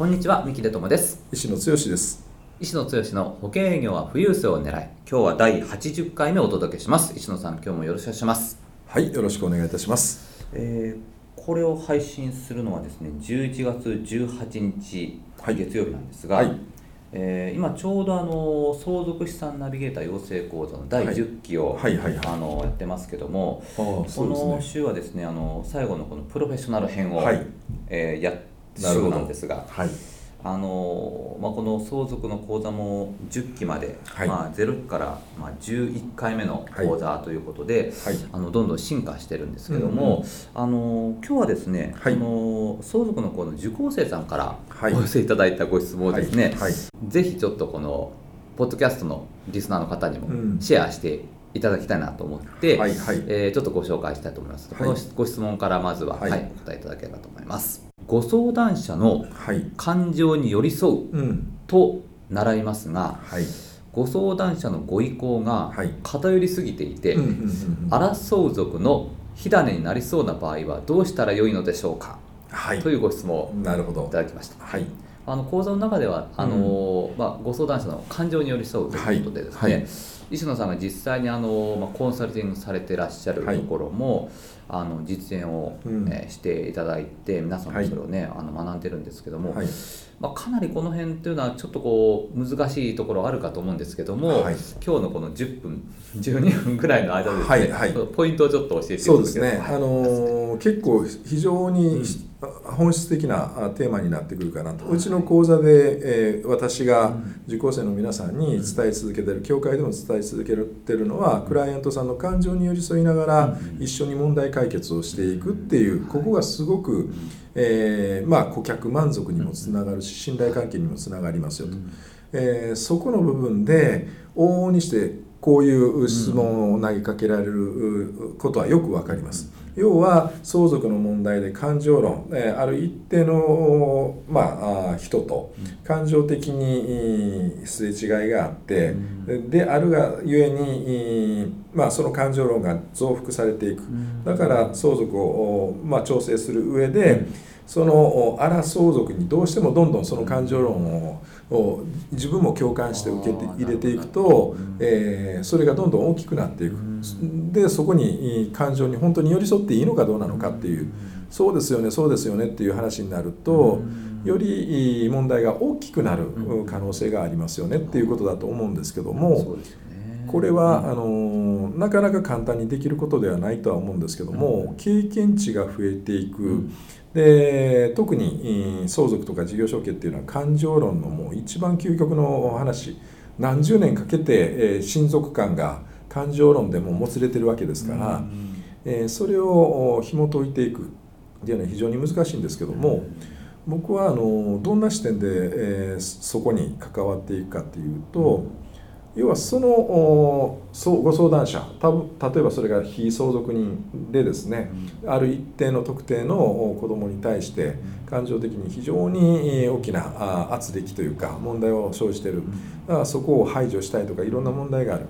こんにちは三木出友です。石野剛です。石野剛の保険営業は富裕層を狙い今日は第80回目お届けします。石野さん今日もよろしくお願いします。はいよろしくお願いいたします、えー、これを配信するのはですね11月18日、はい、月曜日なんですが、はい。えー、今ちょうどあの相続資産ナビゲーター養成講座の第10期を、はいはいはい。あのやってますけども、この週はですねあの最後のこのプロフェッショナル編を、はい、えー、や週なんですが、はい、あのまあ、この相続の講座も10期まで、はい、まあ、0期から、まあ、11回目の講座ということで、はい、あのどんどん進化してるんですけども、うんうん、あの今日はですね、はい、の相続のこの受講生さんからお寄せいただいたご質問をですね、ぜひちょっとこのポッドキャストのリスナーの方にもシェアしていただきたいなと思って、はい。はい、えー、ちょっとご紹介したいと思います。このご質問からまずは、はいお答えいただければと思います。ご相談者の感情に寄り添うと習いますが、はい、ご相談者のご意向が偏りすぎていて、争う族の火種になりそうな場合はどうしたらよいのでしょうか、はい、というご質問をいただきました。はいあの講座の中ではあの、うん、まあ、ご相談者の感情に寄り添うということでですね、はい。はい、石野さんが実際にあの、まあ、コンサルティングされてらっしゃるところも、はいあの実演を、うん、えー、していただいて皆さんもそれをね、はい、あの学んでるんですけども、はい、まあ、かなりこの辺っていうのはちょっとこう難しいところあるかと思うんですけども、はい、今日のこの10分12分ぐらいの間でですね、ポイントをちょっと教えていただけそうですね、あのー、結構非常に、うん本質的なテーマになってくるかなと、うちの講座で、えー、私が受講生の皆さんに伝え続けてる教会でも伝え続けてるのはクライアントさんの感情に寄り添いながら一緒に問題解決をしていくっていうここがすごく、えー、まあ、顧客満足にもつながるし信頼関係にもつながりますよと、えー、そこの部分で往々にしてこういう質問を投げかけられることはよく分かります。要は相続の問題で感情論、えある一定の、まあ、人と感情的にすれ違いがあって、であるがゆえに、まあ、その感情論が増幅されていく。だから相続を、まあ、調整する上で、その荒相続にどうしてもどんどんその感情論を自分も共感して受けて入れていくと、えー、それがどんどん大きくなっていく。でそこに感情に本当に寄り添っていいのかどうなのかっていうそうですよねそうですよねっていう話になるとより問題が大きくなる可能性がありますよねっていうことだと思うんですけども。これはあのなかなか簡単にできることではないとは思うんですけども経験値が増えていくで特に相続とか事業承継っていうのは感情論のもう一番究極の話何十年かけて、え親族間が感情論でももつれてるわけですから、えそれを紐解いていくっていうのは非常に難しいんですけども僕はあのどんな視点で、えそこに関わっていくかっていうと。要はそのご相談者例えばそれが非相続人でですね、ある一定の特定の子どもに対して感情的に非常に大きな圧力というか問題を生じてる。だからそこを排除したいとかいろんな問題がある。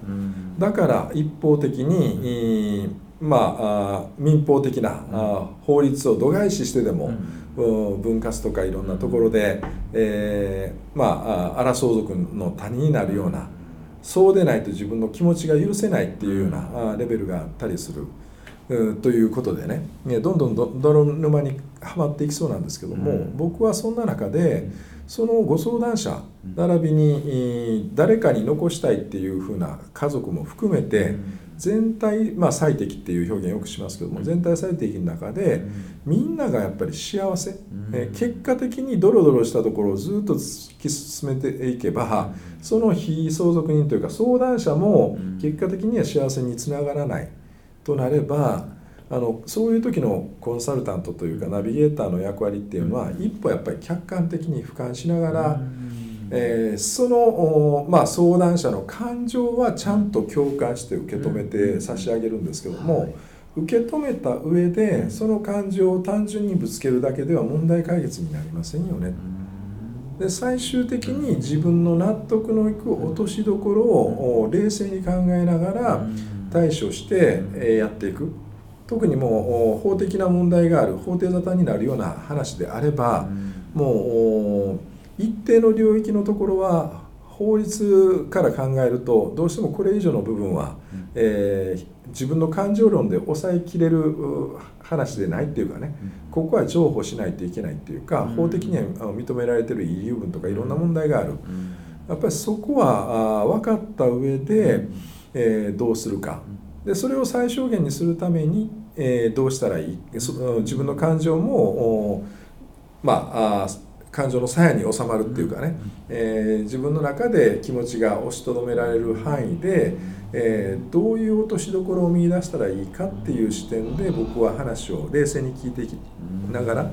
だから一方的にまあ民法的な法律を度外視してでも分割とかいろんなところで、えー、まあ荒相続の谷になるようなそうでないと自分の気持ちが許せないっていうようなレベルがあったりする。ということでね。どんどん泥沼にはまっていきそうなんですけども、うん、僕はそんな中でそのご相談者並びに誰かに残したいっていうふうな家族も含めて全体、まあ、最適っていう表現よくしますけども全体最適の中でみんながやっぱり幸せ、え結果的にドロドロしたところをずっと突き進めていけばその非相続人というか相談者も結果的には幸せにつながらない。となればあのそういう時のコンサルタントというかナビゲーターの役割っていうのは一歩やっぱり客観的に俯瞰しながら、えー、その、まあ、相談者の感情はちゃんと共感して受け止めて差し上げるんですけども、受け止めた上でその感情を単純にぶつけるだけでは問題解決になりませんよね。で最終的に自分の納得のいく落としどころを冷静に考えながら対処してやっていく。特にもう法的な問題がある法廷沙汰になるような話であればもう一定の領域のところは法律から考えるとどうしてもこれ以上の部分は、えー、自分の感情論で抑えきれる話でないっていうかね、ここは譲歩しないといけないっていうか、法的には認められてる遺留分とかいろんな問題がある、やっぱりそこはあ分かった上で、えー、どうするか。でそれを最小限にするために、えー、どうしたらいい。そ自分の感情もまああ感情の鞘に収まるっていうかね、えー、自分の中で気持ちが押しとどめられる範囲で、えー、どういう落としどころを見出したらいいかっていう視点で僕は話を冷静に聞いていきながら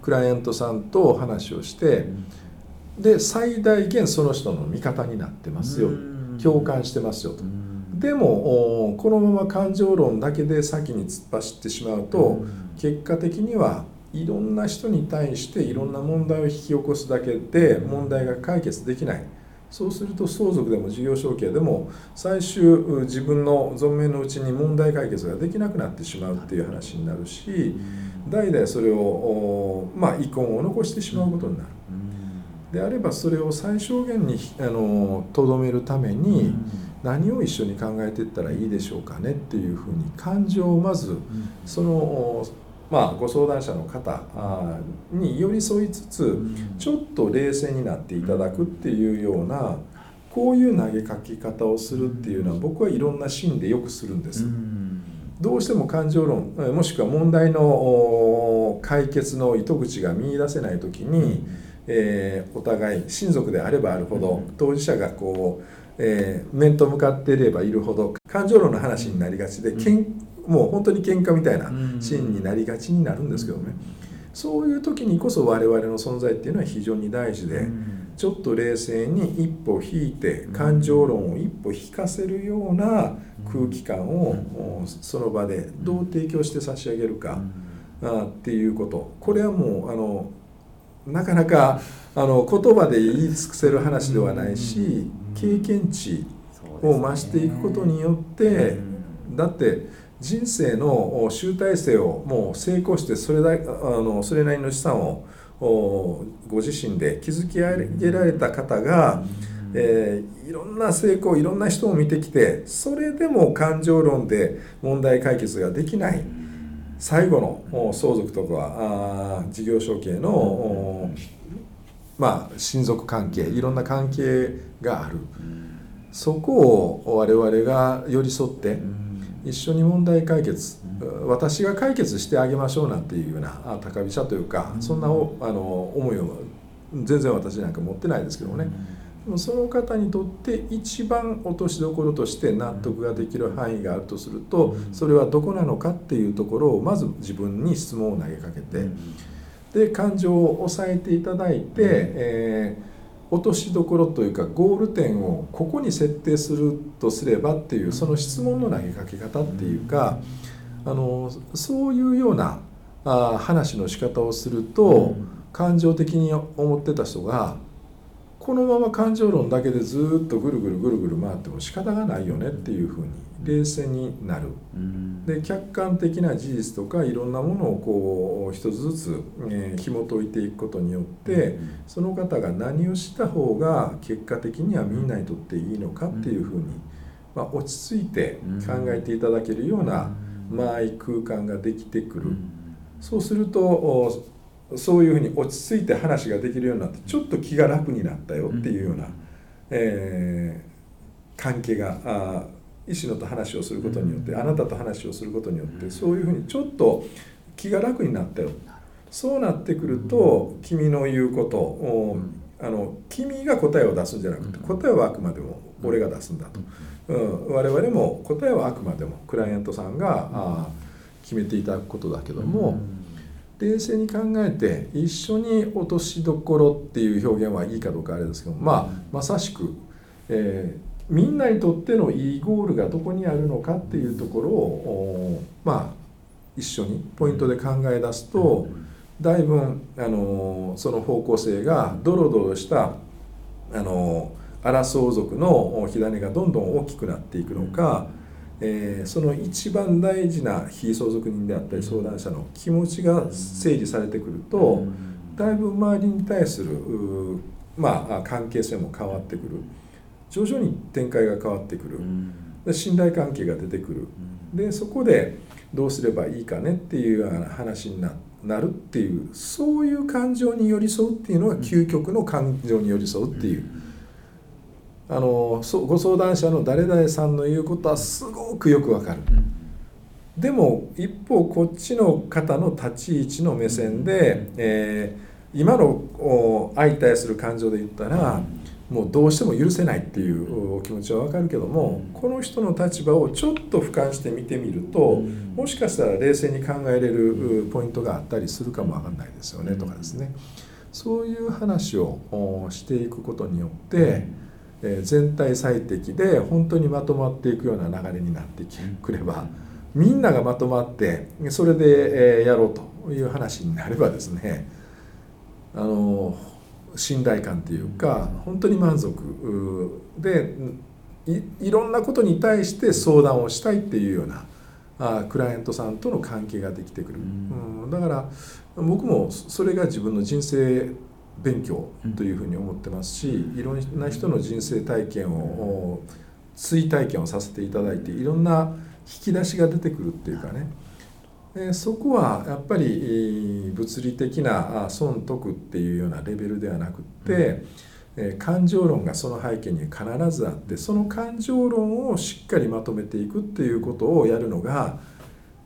クライアントさんと話をしてで最大限その人の味方になってますよ。共感してますよと。でもこのまま感情論だけで先に突っ走ってしまうと結果的にはいろんな人に対していろんな問題を引き起こすだけで問題が解決できない。そうすると相続でも事業承継でも最終自分の存命のうちに問題解決ができなくなってしまうっていう話になるし代々それをまあ遺恨を残してしまうことになる。であればそれを最小限にとどめるために何を一緒に考えていったらいいでしょうかねっていうふうに感情をまずそのまあ、ご相談者の方に寄り添いつつちょっと冷静になっていただくっていうようなこういう投げかけ方をするっていうのは僕はいろんなシーンでよくするんです。どうしても感情論もしくは問題の解決の糸口が見いだせない時に、えー、お互い親族であればあるほど当事者がこう、えー、面と向かっていればいるほど感情論の話になりがちで、けんもう本当に喧嘩みたいなシーンになりがちになるんですけどね、そういう時にこそ我々の存在っていうのは非常に大事で、ちょっと冷静に一歩引いて感情論を一歩引かせるような空気感をその場でどう提供して差し上げるかっていうこと。これはもうあのなかなかあの言葉で言い尽くせる話ではないし経験値を増していくことによってだって人生の集大成をもう成功してそれだあのそれなりの資産をご自身で築き上げられた方が、えー、いろんな成功いろんな人を見てきてそれでも感情論で問題解決ができない。最後の相続とかあ事業承継の、まあ、親族関係いろんな関係がある。そこを我々が寄り添って、一緒に問題解決、私が解決してあげましょうなんていうような高飛車というか、そんなあの思いを全然私なんか持ってないですけどもね、でもその方にとって一番落としどころとして納得ができる範囲があるとするとそれはどこなのかっていうところをまず自分に質問を投げかけて。で感情を抑えていただいて、えー落としどころというかゴール点をここに設定するとすればっていうその質問の投げかけ方っていうかあのそういうようなあ話の仕方をすると感情的に思ってた人がこのまま感情論だけでずっとぐるぐるぐるぐる回っても仕方がないよねっていうふうに冷静になる、うん、で客観的な事実とかいろんなものをこう一つずつ、えー、紐解いていくことによって、うん、その方が何をした方が結果的にはみんなにとっていいのかっていうふうに、まあ、落ち着いて考えていただけるような間合い空間ができてくる、そうするとそういうふうに落ち着いて話ができるようになってちょっと気が楽になったよっていうような、えー、関係があ石野と話をすることによって、あなたと話をすることによってそういうふうにちょっと気が楽になったよ。そうなってくると君の言うことをあの君が答えを出すんじゃなくて答えはあくまでも俺が出すんだと、うん、我々も答えはあくまでもクライアントさんが、あ決めていただくことだけども、冷静に考えて一緒に落としどころっていう表現はいいかどうかあれですけど、まあ、まさしく、えー、みんなにとってのいいゴールがどこにあるのかっていうところをまあ一緒にポイントで考え出すとだいぶあのその方向性がドロドロしたあの荒相続の火種がどんどん大きくなっていくのか、えー、その一番大事な非相続人であったり相談者の気持ちが整理されてくるとだいぶ周りに対するまあ関係性も変わってくる。徐々に展開が変わってくる。信頼関係が出てくる。でそこでどうすればいいかねっていうような話になるっていうそういう感情に寄り添うっていうのが究極の感情に寄り添うっていう。あのご相談者の誰々さんの言うことはすごくよくわかる、でも一方こっちの方の立ち位置の目線で、えー、今の相対する感情で言ったら、もうどうしても許せないっていうお気持ちはわかるけども、この人の立場をちょっと俯瞰して見てみると、もしかしたら冷静に考えれるポイントがあったりするかもわかんないですよねとかですね。そういう話をしていくことによって、え全体最適で本当にまとまっていくような流れになってくればみんながまとまってそれでやろうという話になればですねあの信頼感というか本当に満足でいろんなことに対して相談をしたいっていうようなあクライアントさんとの関係ができてくる、うん、だから僕もそれが自分の人生勉強というふうに思ってますしいろんな人の人生体験を追体験をさせていただいていろんな引き出しが出てくるっていうかね。でそこはやっぱり物理的な損得っていうようなレベルではなくって感情論がその背景に必ずあってその感情論をしっかりまとめていくっていうことをやるのが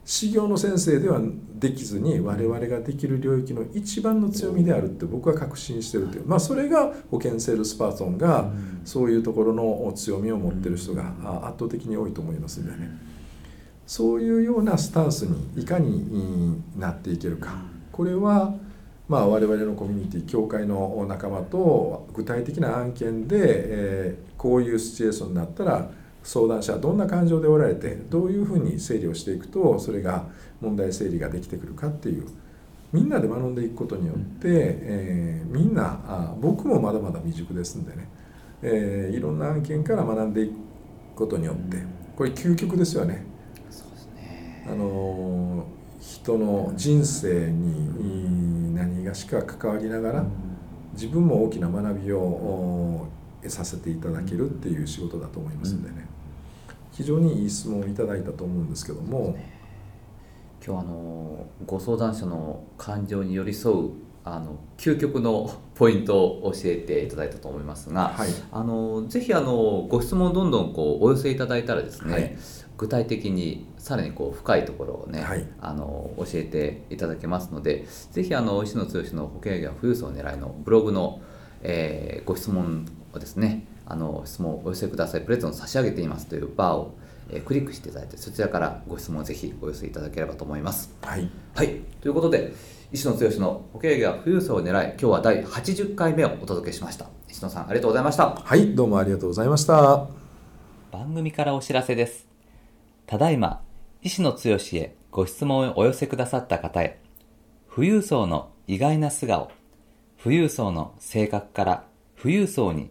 士業の先生ではできずに我々ができる領域の一番の強みであるって僕は確信してるという、まあ、それが保険セールスパーソンがそういうところの強みを持ってる人が圧倒的に多いと思いますんでね。そういうようなスタンスにいかになっていけるか。これはまあ我々のコミュニティ協会の仲間と具体的な案件で、えこういうシチュエーションになったら相談者はどんな感情でおられてどういうふうに整理をしていくとそれが問題整理ができてくるかっていうみんなで学んでいくことによって、えー、みんなあ僕もまだまだ未熟ですんでね、えー、いろんな案件から学んでいくことによってこれ究極ですよね。そうですね。あの人の人生に何がしか関わりながら自分も大きな学びを得させていただけるっていう仕事だと思いますんでね。非常にいい質問をいただいたと思うんですけども。今日あのご相談者の感情に寄り添うあの究極のポイントを教えていただいたと思いますが、はい、あのぜひあのご質問どんどんこうお寄せいただいたらですね、はい、具体的にさらにこう深いところをね、はい、あの教えていただけますのでぜひあの石野剛の保険業富裕層を狙いのブログの、えー、ご質問をですねあの質問をお寄せください。プレゼント差し上げていますというバーを、えー、クリックしていただいてそちらからご質問をぜひお寄せいただければと思います。はい、はい、ということで石野剛の保険業富裕層を狙い今日は第80回目をお届けしました。石野さんありがとうございました。はいどうもありがとうございました。番組からお知らせです。ただいま石野剛へご質問をお寄せくださった方へ富裕層の意外な素顔富裕層の性格から富裕層に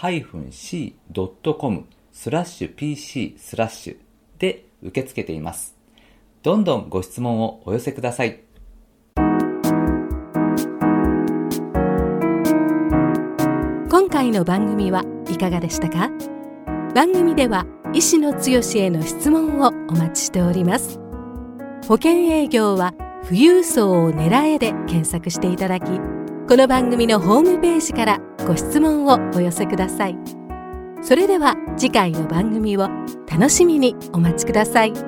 -c.com スラッシュ PC スラッシュで受け付けています。どんどんご質問をお寄せください。今回の番組はいかがでしたか？番組では医師の強しへの質問をお待ちしております保険営業は富裕層を狙えで検索していただきこの番組のホームページからご質問をお寄せくださいそれでは次回の番組を楽しみにお待ちください。